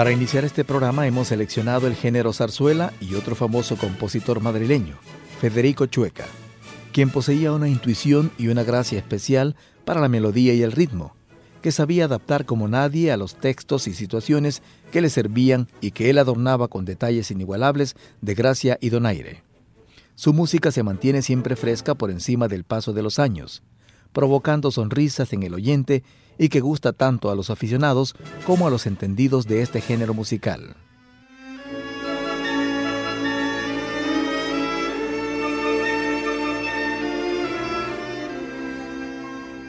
Para iniciar este programa hemos seleccionado el género zarzuela y otro famoso compositor madrileño, Federico Chueca, quien poseía una intuición y una gracia especial para la melodía y el ritmo, que sabía adaptar como nadie a los textos y situaciones que le servían y que él adornaba con detalles inigualables de gracia y donaire. Su música se mantiene siempre fresca por encima del paso de los años, provocando sonrisas en el oyente y que gusta tanto a los aficionados como a los entendidos de este género musical.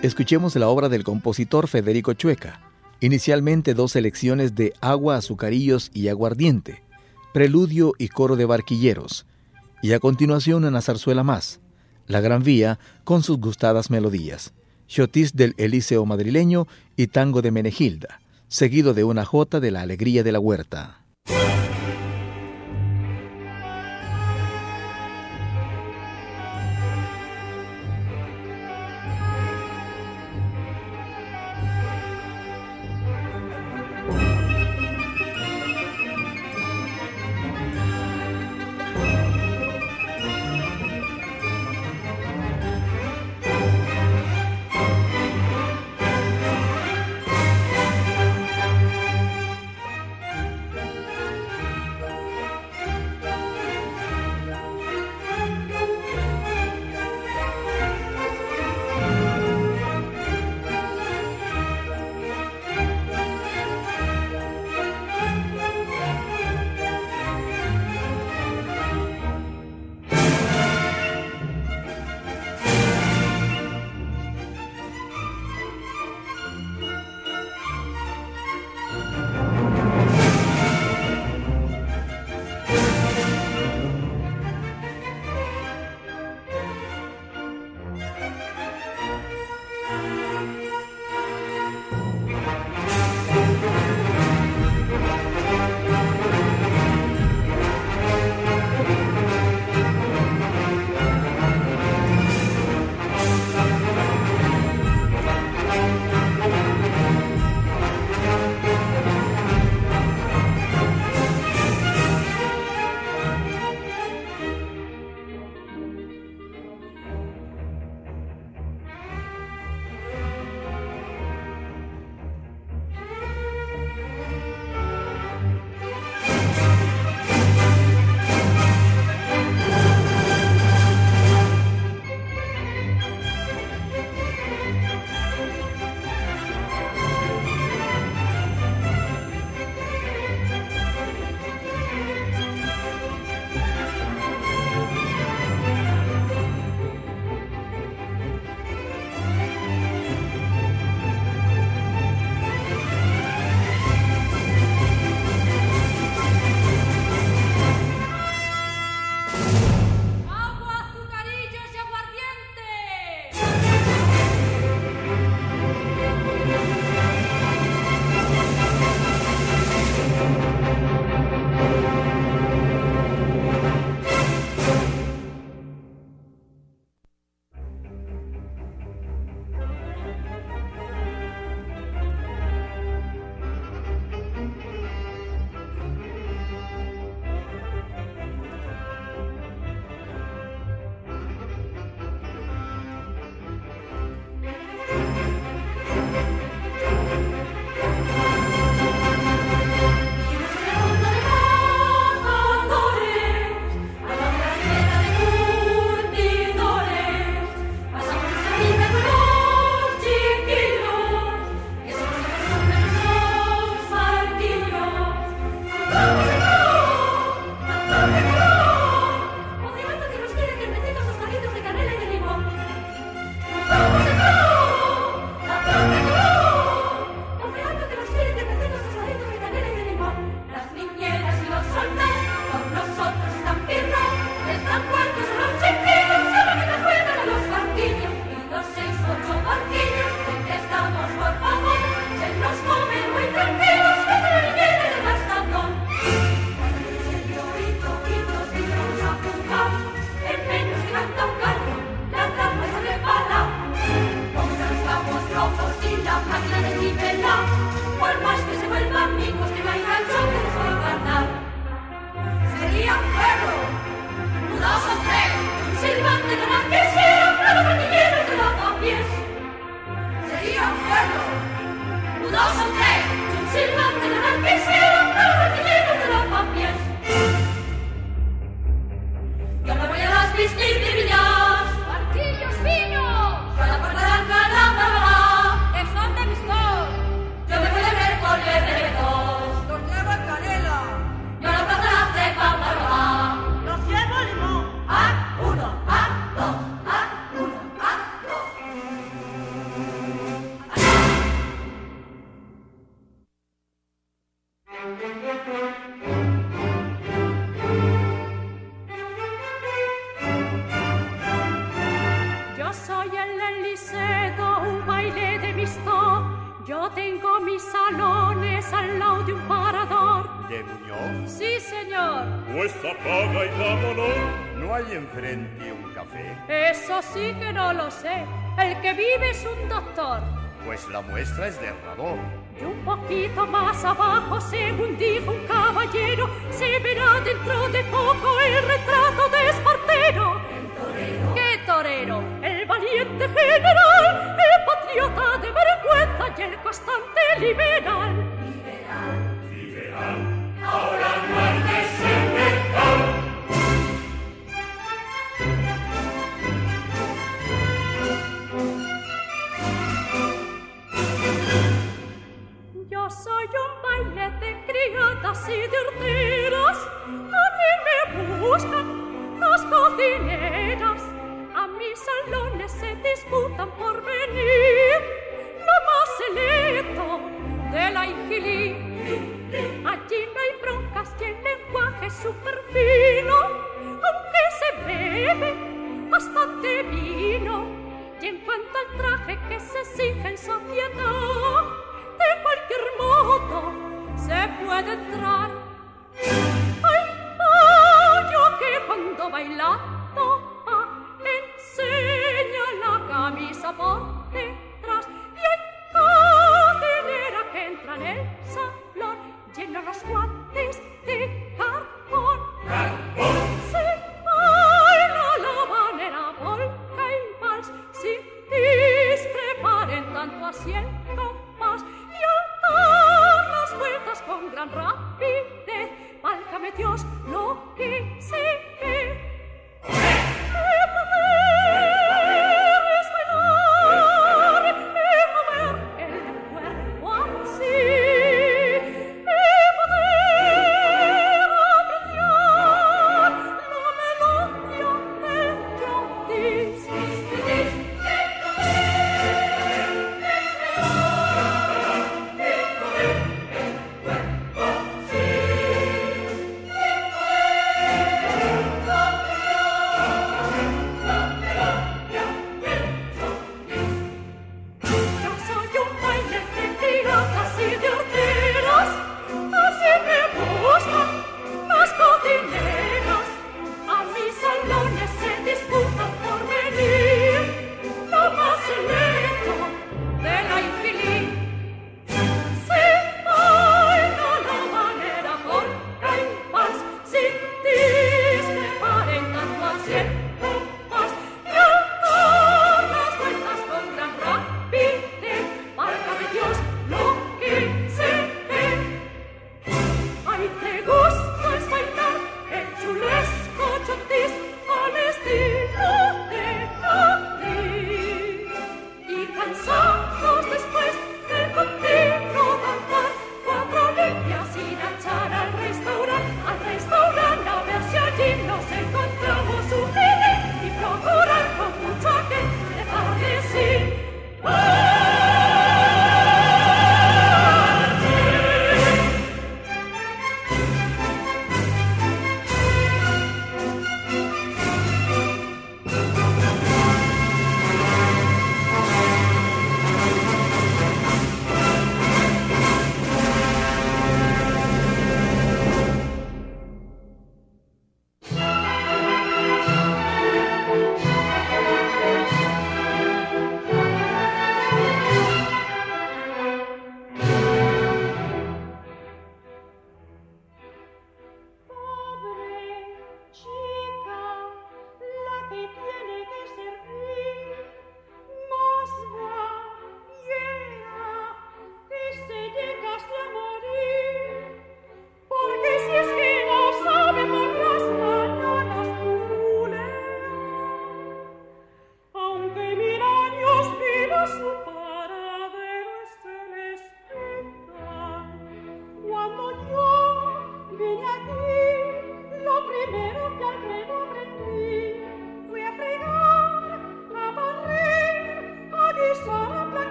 Escuchemos la obra del compositor Federico Chueca, inicialmente dos selecciones de Agua, Azucarillos y Aguardiente, Preludio y Coro de Barquilleros, y a continuación una zarzuela más, La Gran Vía, con sus gustadas melodías. Chotis del Eliseo madrileño y Tango de Menegilda, seguido de una jota de la Alegría de la Huerta. señor. Pues apaga y vámonos. ¿No hay enfrente un café? Eso sí que no lo sé. El que vive es un doctor. Pues la muestra es de Radó. Y un poquito más abajo, según dijo un caballero, se verá dentro de poco el retrato de Espartero. El torero. ¿Qué torero? El valiente general, el patriota de vergüenza y el constante liberal. Liberal, liberal, ahora no. Y de orteras, a mí me buscan las jardineras, a mis salones se disputan por venir, Lo más selecto eto de la ingeniería. Allí no hay broncas, ni lenguaje super fino, aunque se bebe bastante vino, y en cuanto al traje que se exige en sociedad. puede entrar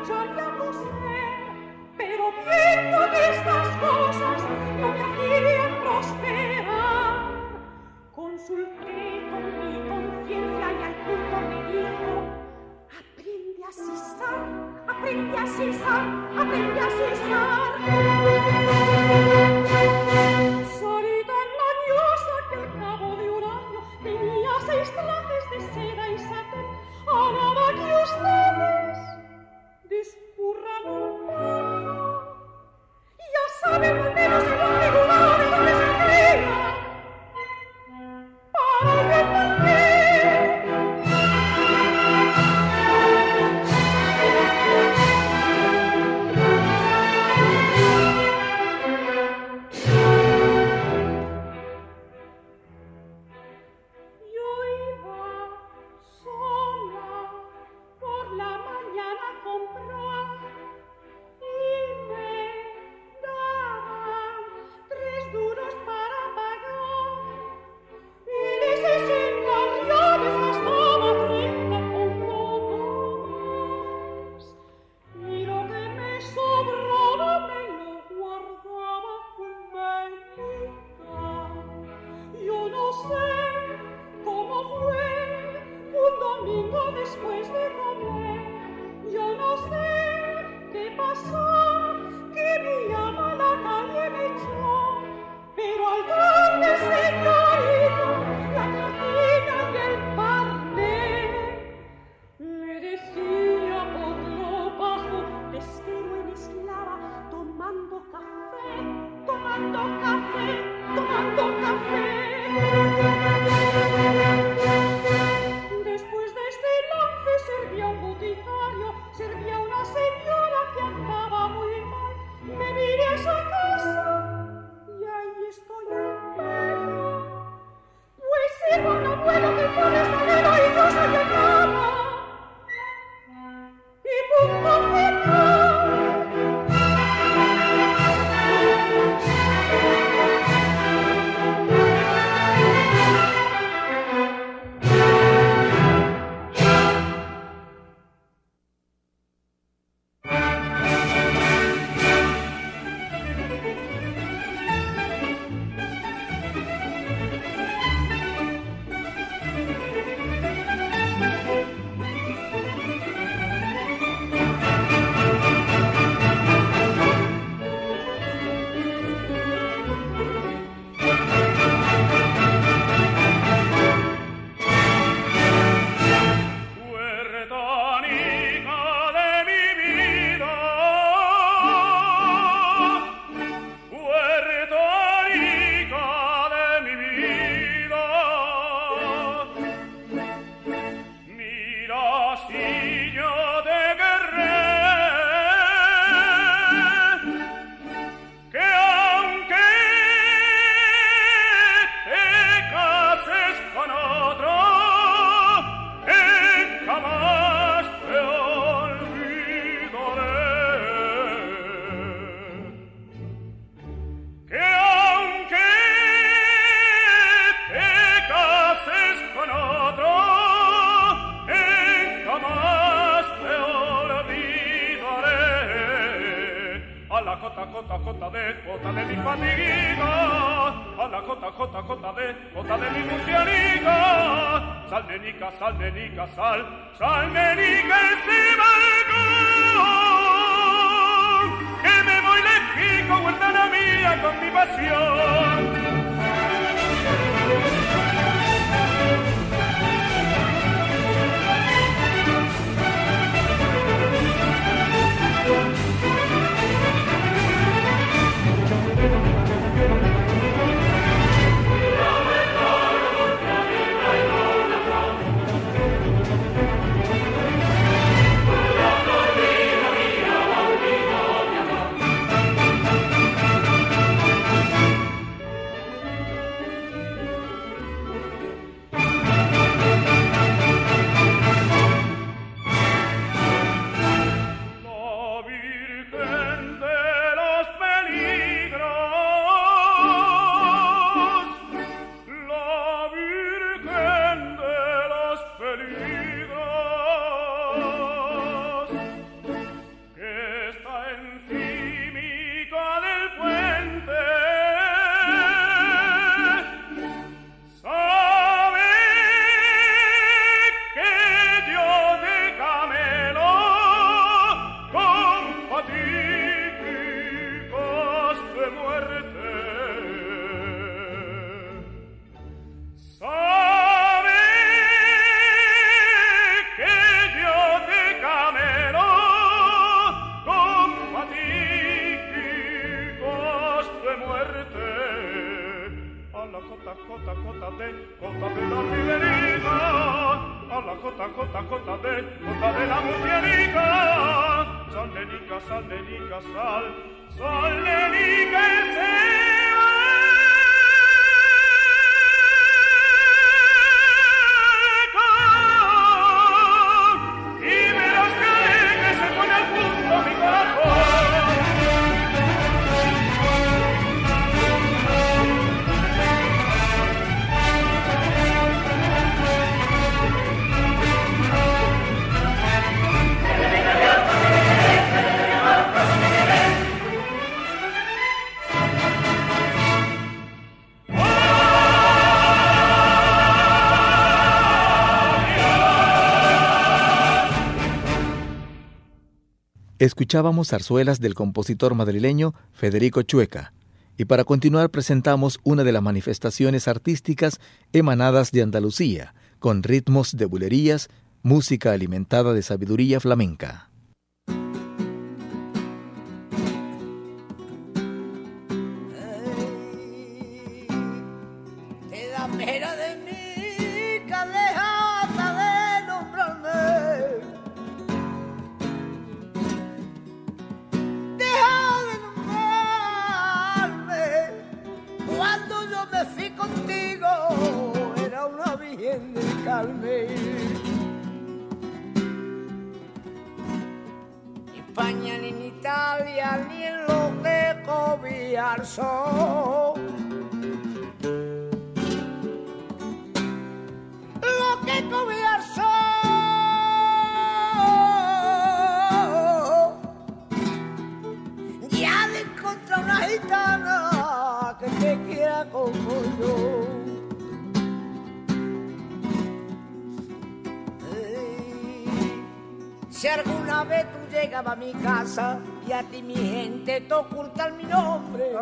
Yo no lo sé, pero viendo que estas cosas no me hacían prosperar. Consulté con mi conciencia y al punto me dijo: Aprende a cesar, aprende a cesar, aprende a cesar. Dios, la cota cota de cota de mi fatiga. A la cota cota cota de cota de mi lucianiga sal de nica sal de nica sal sal que me voy lejos huertana mía con mi pasión. cota cota cota de cota de la riverina alla cota cota cota de cota de la mujería sallenica sallenica sal sallenica sal Escuchábamos zarzuelas del compositor madrileño Federico Chueca. Y para continuar presentamos una de las manifestaciones artísticas emanadas de Andalucía, con ritmos de bulerías, música alimentada de sabiduría flamenca. Carmen. Ni España, ni en Italia, ni en lo que cobiarso. lo que Si alguna vez tú llegabas a mi casa y a ti mi gente te ocultan mi nombre.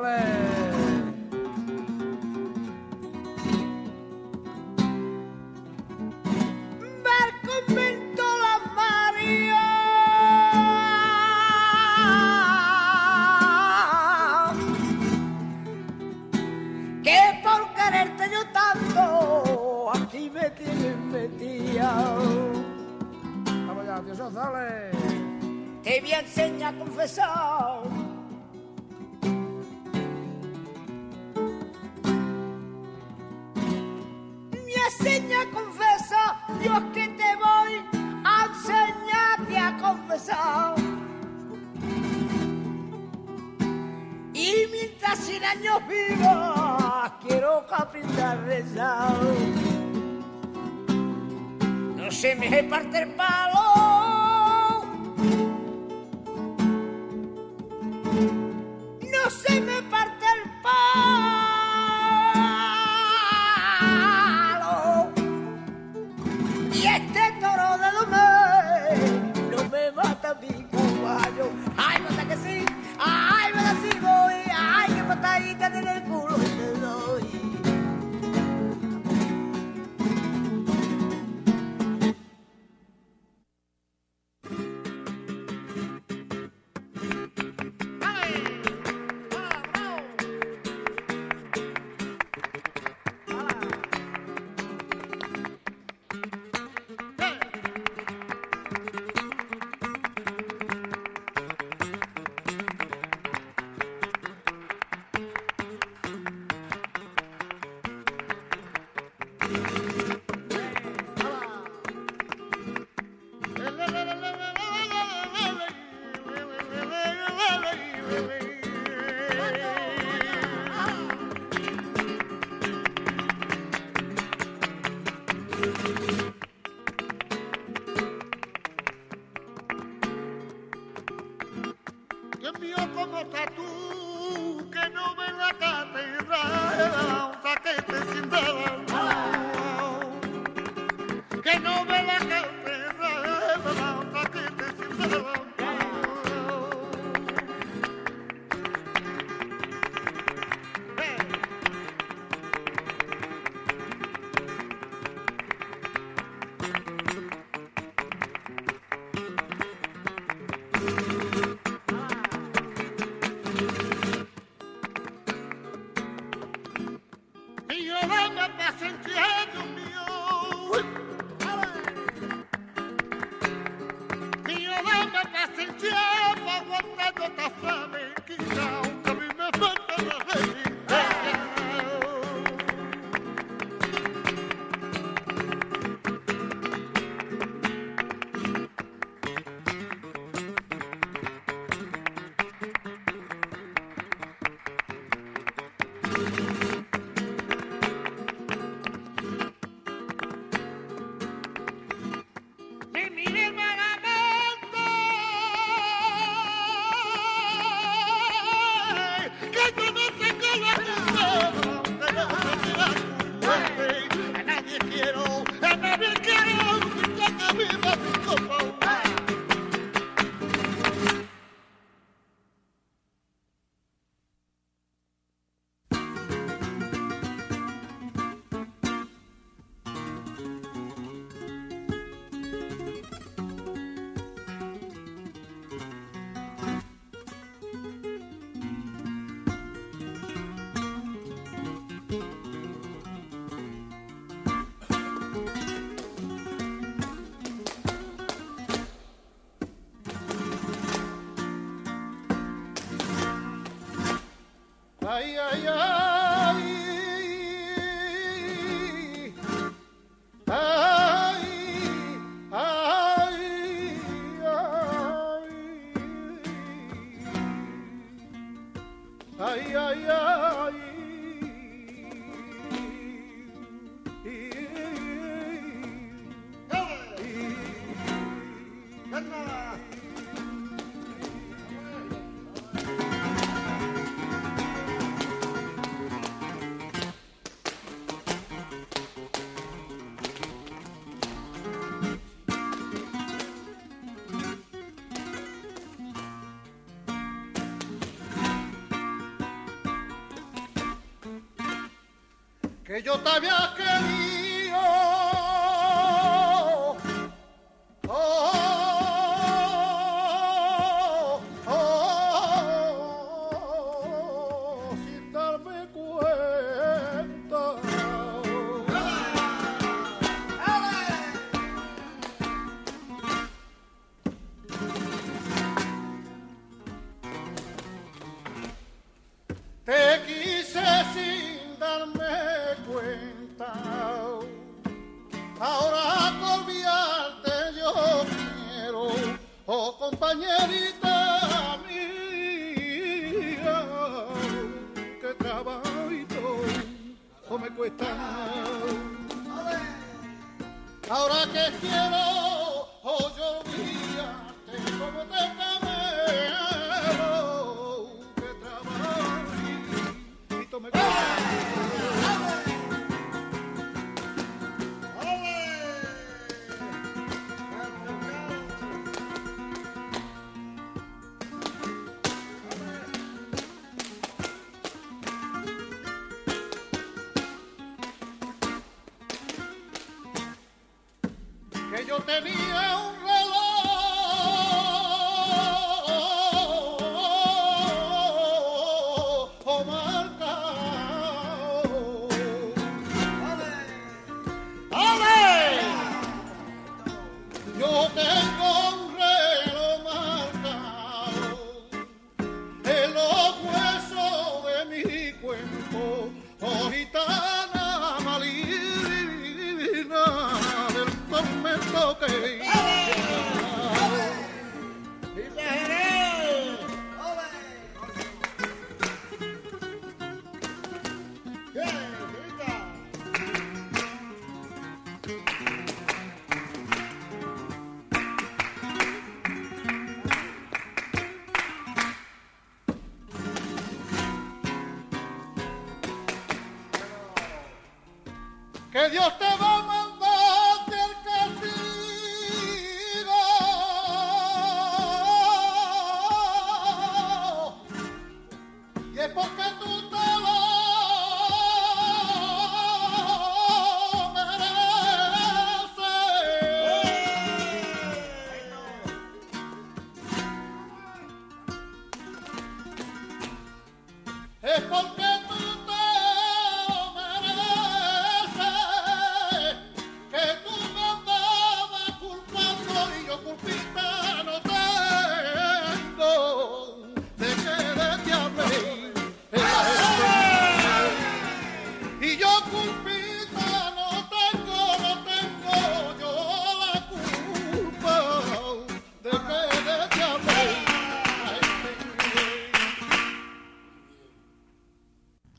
Me enseña a confesar, Dios que te voy a enseñarte a confesar. Y mientras cien años vivas, quiero a rezar. No se me parte el palo. Thank you. Yo te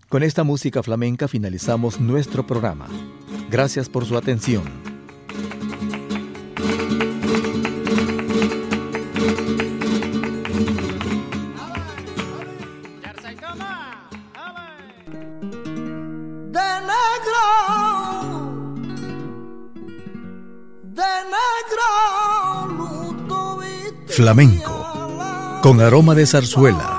Con esta música flamenca finalizamos nuestro programa. Gracias por su atención. de negro, de negro, luto viste Flamenco, con aroma de zarzuela.